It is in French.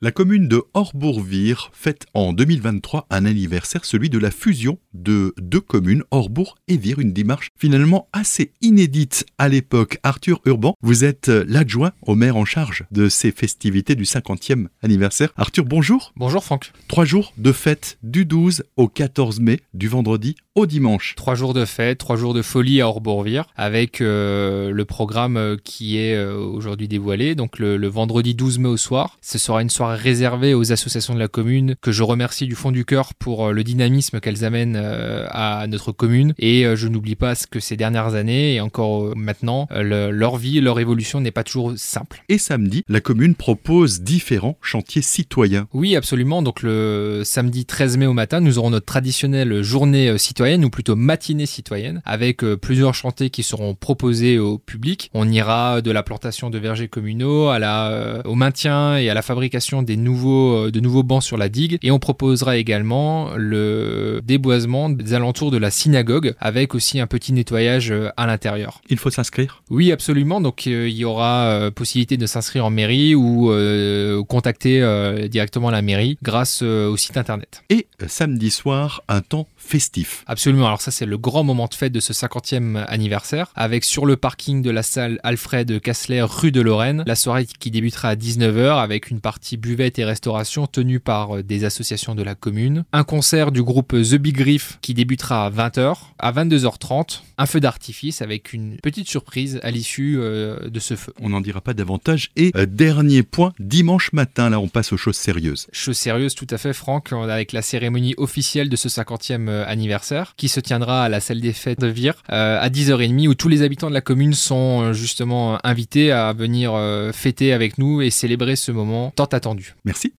La commune de Orbourg-Vire fête en 2023 un anniversaire, celui de la fusion de deux communes, Orbourg et Vire, une démarche finalement assez inédite à l'époque. Arthur Urban, vous êtes l'adjoint au maire en charge de ces festivités du 50e anniversaire. Arthur, bonjour. Bonjour Franck. Trois jours de fête du 12 au 14 mai, du vendredi au dimanche. Trois jours de fête, trois jours de folie à Orbourg-Vire avec euh, le programme qui est euh, aujourd'hui dévoilé. Donc le, le vendredi 12 mai au soir, ce sera une soirée réservé aux associations de la commune, que je remercie du fond du cœur pour euh, le dynamisme qu'elles amènent euh, à notre commune. Et euh, je n'oublie pas que ces dernières années et encore maintenant, leur vie, leur évolution n'est pas toujours simple. Et samedi, la commune propose différents chantiers citoyens. Oui, absolument. Donc le samedi 13 mai au matin, nous aurons notre traditionnelle journée citoyenne, ou plutôt matinée citoyenne, avec plusieurs chantiers qui seront proposés au public. On ira de la plantation de vergers communaux à la, au maintien et à la fabrication des nouveaux, euh, de nouveaux bancs sur la digue et on proposera également le déboisement des alentours de la synagogue avec aussi un petit nettoyage euh, à l'intérieur. Il faut s'inscrire? Oui, absolument. Donc euh, il y aura possibilité de s'inscrire en mairie ou contacter directement la mairie grâce au site internet. Et samedi soir, un temps festif. Absolument. Alors ça, c'est le grand moment de fête de ce 50e anniversaire avec sur le parking de la salle Alfred Kassler rue de Lorraine la soirée qui débutera à 19h avec une partie et restauration tenue par euh, des associations de la commune. Un concert du groupe The Big Riff qui débutera à 20h. À 22h30, un feu d'artifice avec une petite surprise à l'issue euh, de ce feu. On n'en dira pas davantage. Et euh, dernier point, dimanche matin, là on passe aux choses sérieuses. Choses sérieuses tout à fait Franck, avec la cérémonie officielle de ce 50e anniversaire qui se tiendra à la salle des fêtes de Vire à 10h30 où tous les habitants de la commune sont justement invités à venir fêter avec nous et célébrer ce moment tant attendu. Merci.